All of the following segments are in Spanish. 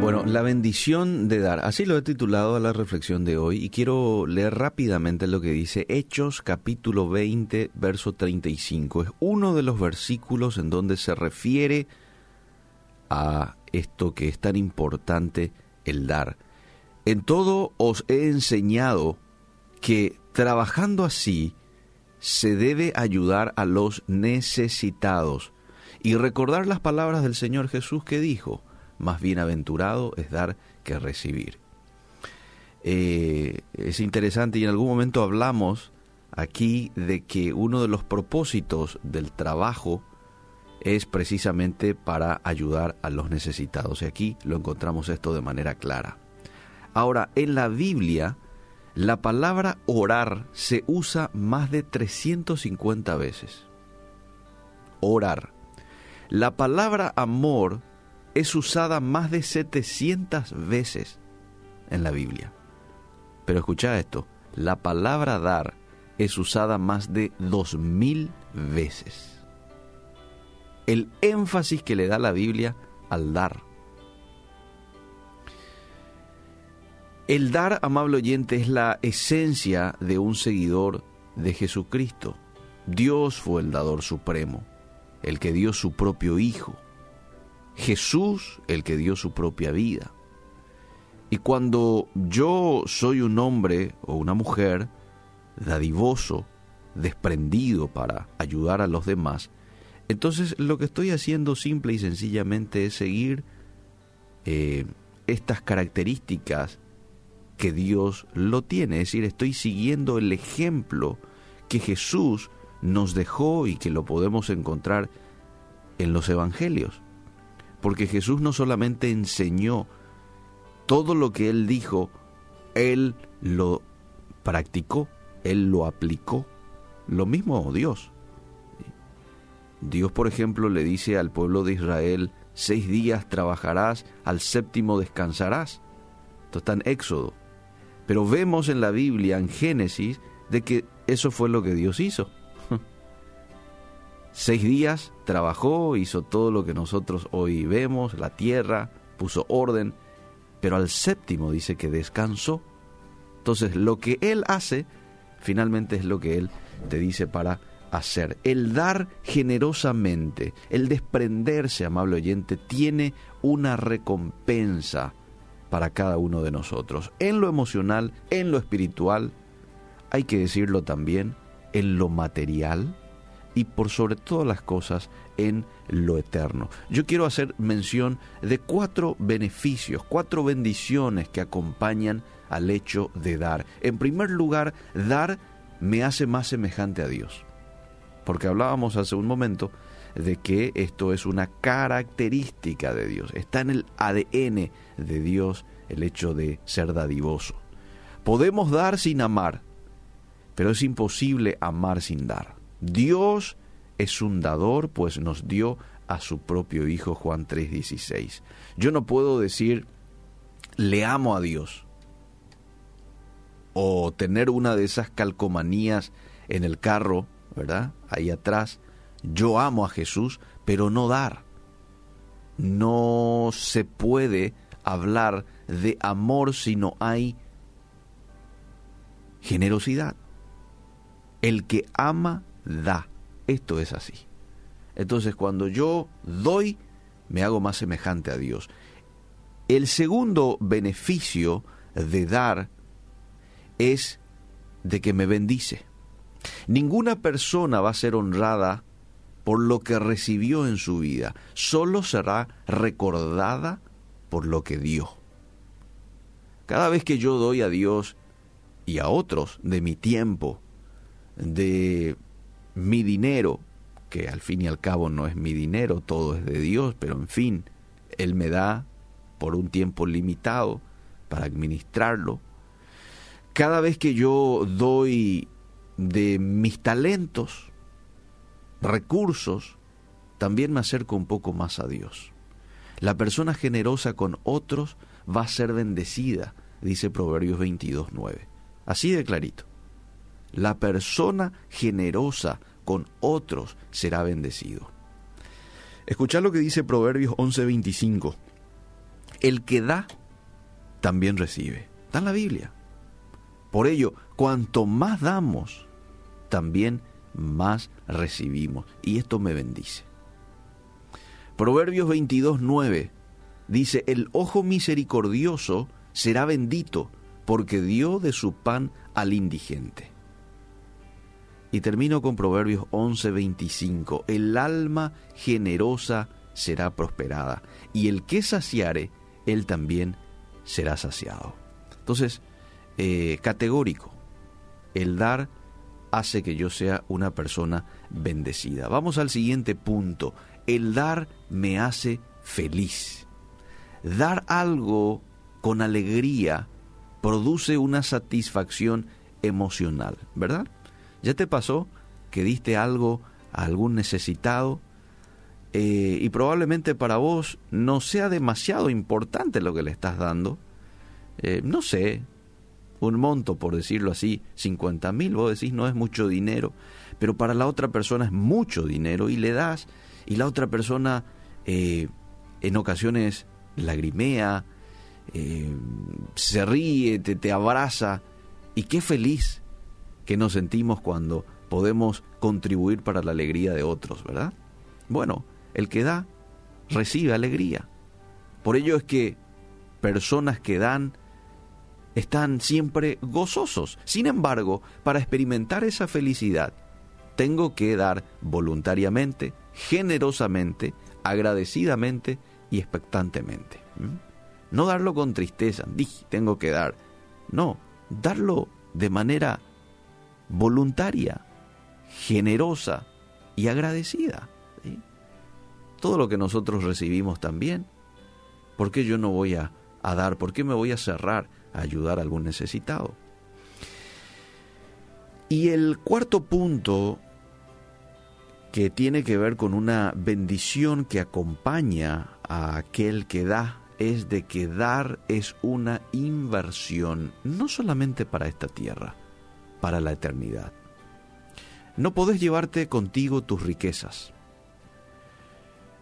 Bueno, la bendición de dar, así lo he titulado a la reflexión de hoy y quiero leer rápidamente lo que dice Hechos capítulo 20, verso 35. Es uno de los versículos en donde se refiere a esto que es tan importante, el dar. En todo os he enseñado que trabajando así se debe ayudar a los necesitados y recordar las palabras del Señor Jesús que dijo, más bienaventurado es dar que recibir. Eh, es interesante y en algún momento hablamos aquí de que uno de los propósitos del trabajo es precisamente para ayudar a los necesitados. Y aquí lo encontramos esto de manera clara. Ahora, en la Biblia, la palabra orar se usa más de 350 veces. Orar. La palabra amor es usada más de 700 veces en la Biblia. Pero escucha esto, la palabra dar es usada más de 2000 veces. El énfasis que le da la Biblia al dar. El dar, amable oyente, es la esencia de un seguidor de Jesucristo. Dios fue el dador supremo, el que dio su propio Hijo. Jesús, el que dio su propia vida. Y cuando yo soy un hombre o una mujer dadivoso, desprendido para ayudar a los demás, entonces lo que estoy haciendo simple y sencillamente es seguir eh, estas características que Dios lo tiene. Es decir, estoy siguiendo el ejemplo que Jesús nos dejó y que lo podemos encontrar en los evangelios. Porque Jesús no solamente enseñó todo lo que Él dijo, Él lo practicó, Él lo aplicó. Lo mismo Dios. Dios, por ejemplo, le dice al pueblo de Israel, seis días trabajarás, al séptimo descansarás. Esto está en Éxodo. Pero vemos en la Biblia, en Génesis, de que eso fue lo que Dios hizo. Seis días trabajó, hizo todo lo que nosotros hoy vemos, la tierra, puso orden, pero al séptimo dice que descansó. Entonces lo que Él hace, finalmente es lo que Él te dice para hacer. El dar generosamente, el desprenderse, amable oyente, tiene una recompensa para cada uno de nosotros, en lo emocional, en lo espiritual, hay que decirlo también, en lo material y por sobre todas las cosas en lo eterno. Yo quiero hacer mención de cuatro beneficios, cuatro bendiciones que acompañan al hecho de dar. En primer lugar, dar me hace más semejante a Dios. Porque hablábamos hace un momento de que esto es una característica de Dios, está en el ADN de Dios el hecho de ser dadivoso. Podemos dar sin amar, pero es imposible amar sin dar. Dios es un dador, pues nos dio a su propio Hijo Juan 3:16. Yo no puedo decir, le amo a Dios, o tener una de esas calcomanías en el carro, ¿verdad? Ahí atrás, yo amo a Jesús, pero no dar. No se puede hablar de amor si no hay generosidad. El que ama, da. Esto es así. Entonces cuando yo doy, me hago más semejante a Dios. El segundo beneficio de dar es de que me bendice. Ninguna persona va a ser honrada por lo que recibió en su vida, solo será recordada por lo que dio. Cada vez que yo doy a Dios y a otros de mi tiempo, de mi dinero, que al fin y al cabo no es mi dinero, todo es de Dios, pero en fin, Él me da por un tiempo limitado para administrarlo. Cada vez que yo doy de mis talentos, recursos, también me acerco un poco más a Dios. La persona generosa con otros va a ser bendecida, dice Proverbios 22, 9. Así de clarito. La persona generosa con otros será bendecido. Escuchad lo que dice Proverbios 11:25. El que da, también recibe. Está en la Biblia. Por ello, cuanto más damos, también más recibimos. Y esto me bendice. Proverbios 22, 9 dice, el ojo misericordioso será bendito porque dio de su pan al indigente. Y termino con Proverbios 11:25. El alma generosa será prosperada, y el que saciare, él también será saciado. Entonces, eh, categórico, el dar hace que yo sea una persona bendecida. Vamos al siguiente punto. El dar me hace feliz. Dar algo con alegría produce una satisfacción emocional, ¿verdad? ¿Ya te pasó que diste algo a algún necesitado eh, y probablemente para vos no sea demasiado importante lo que le estás dando? Eh, no sé, un monto, por decirlo así, 50 mil, vos decís no es mucho dinero, pero para la otra persona es mucho dinero y le das y la otra persona eh, en ocasiones lagrimea, se ríe, te, te abraza y qué feliz que nos sentimos cuando podemos contribuir para la alegría de otros, ¿verdad? Bueno, el que da, recibe alegría. Por ello es que personas que dan están siempre gozosos. Sin embargo, para experimentar esa felicidad, tengo que dar voluntariamente, generosamente, agradecidamente y expectantemente. No darlo con tristeza, dije, tengo que dar. No, darlo de manera voluntaria, generosa y agradecida. Todo lo que nosotros recibimos también. ¿Por qué yo no voy a, a dar? ¿Por qué me voy a cerrar a ayudar a algún necesitado? Y el cuarto punto que tiene que ver con una bendición que acompaña a aquel que da es de que dar es una inversión no solamente para esta tierra, para la eternidad. No podés llevarte contigo tus riquezas.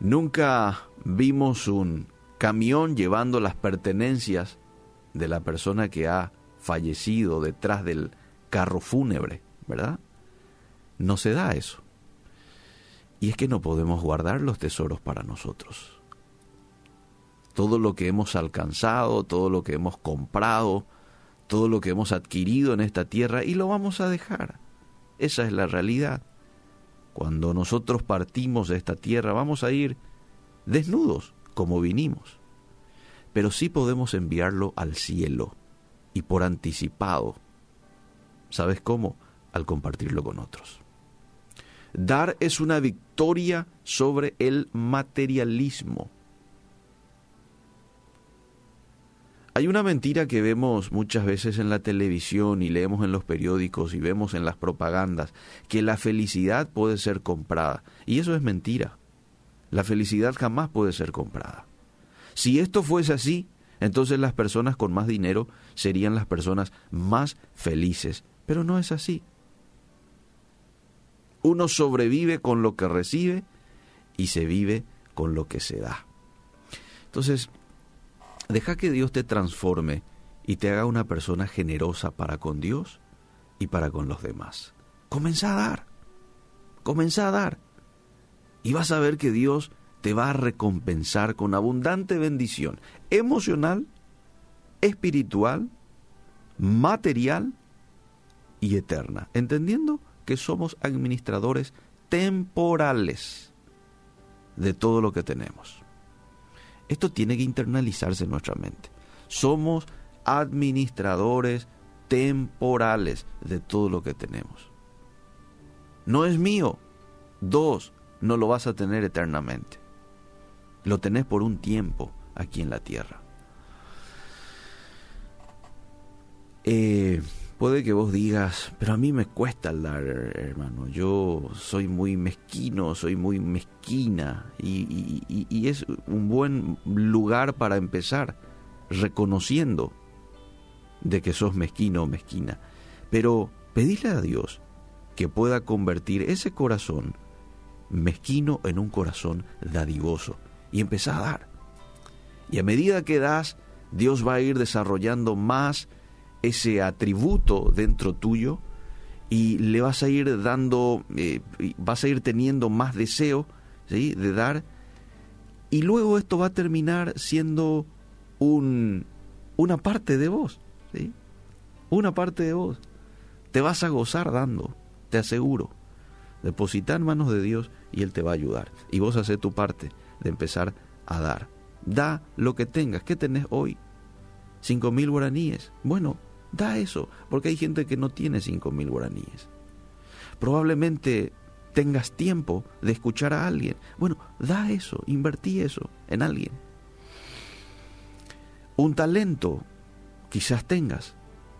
Nunca vimos un camión llevando las pertenencias de la persona que ha fallecido detrás del carro fúnebre, ¿verdad? No se da eso. Y es que no podemos guardar los tesoros para nosotros. Todo lo que hemos alcanzado, todo lo que hemos comprado, todo lo que hemos adquirido en esta tierra y lo vamos a dejar. Esa es la realidad. Cuando nosotros partimos de esta tierra vamos a ir desnudos como vinimos. Pero sí podemos enviarlo al cielo y por anticipado. ¿Sabes cómo? Al compartirlo con otros. Dar es una victoria sobre el materialismo. Hay una mentira que vemos muchas veces en la televisión y leemos en los periódicos y vemos en las propagandas, que la felicidad puede ser comprada. Y eso es mentira. La felicidad jamás puede ser comprada. Si esto fuese así, entonces las personas con más dinero serían las personas más felices. Pero no es así. Uno sobrevive con lo que recibe y se vive con lo que se da. Entonces, Deja que Dios te transforme y te haga una persona generosa para con Dios y para con los demás. Comienza a dar. Comienza a dar. Y vas a ver que Dios te va a recompensar con abundante bendición emocional, espiritual, material y eterna. Entendiendo que somos administradores temporales de todo lo que tenemos. Esto tiene que internalizarse en nuestra mente. Somos administradores temporales de todo lo que tenemos. No es mío. Dos, no lo vas a tener eternamente. Lo tenés por un tiempo aquí en la tierra. Eh, Puede que vos digas, pero a mí me cuesta dar, hermano. Yo soy muy mezquino, soy muy mezquina. Y, es un buen lugar para empezar, reconociendo de que sos mezquino o mezquina. Pero pedile a Dios que pueda convertir ese corazón mezquino en un corazón dadivoso. Y empezá a dar. Y a medida que das, Dios va a ir desarrollando más ese atributo dentro tuyo y le vas a ir dando, eh, vas a ir teniendo más deseo ¿sí? de dar. Y luego esto va a terminar siendo un, una parte de vos. ¿sí? Una parte de vos. Te vas a gozar dando, te aseguro. Deposita en manos de Dios y Él te va a ayudar. Y vos haces tu parte de empezar a dar. Da lo que tengas. ¿Qué tenés hoy? Cinco mil guaraníes. Bueno, da eso, porque hay gente que no tiene cinco mil guaraníes. Probablemente tengas tiempo de escuchar a alguien. Bueno, da eso, invertí eso en alguien. Un talento quizás tengas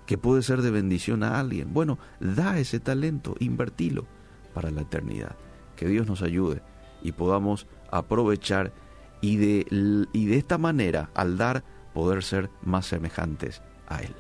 que puede ser de bendición a alguien. Bueno, da ese talento, invertilo para la eternidad. Que Dios nos ayude y podamos aprovechar y de, y de esta manera, al dar, poder ser más semejantes a Él.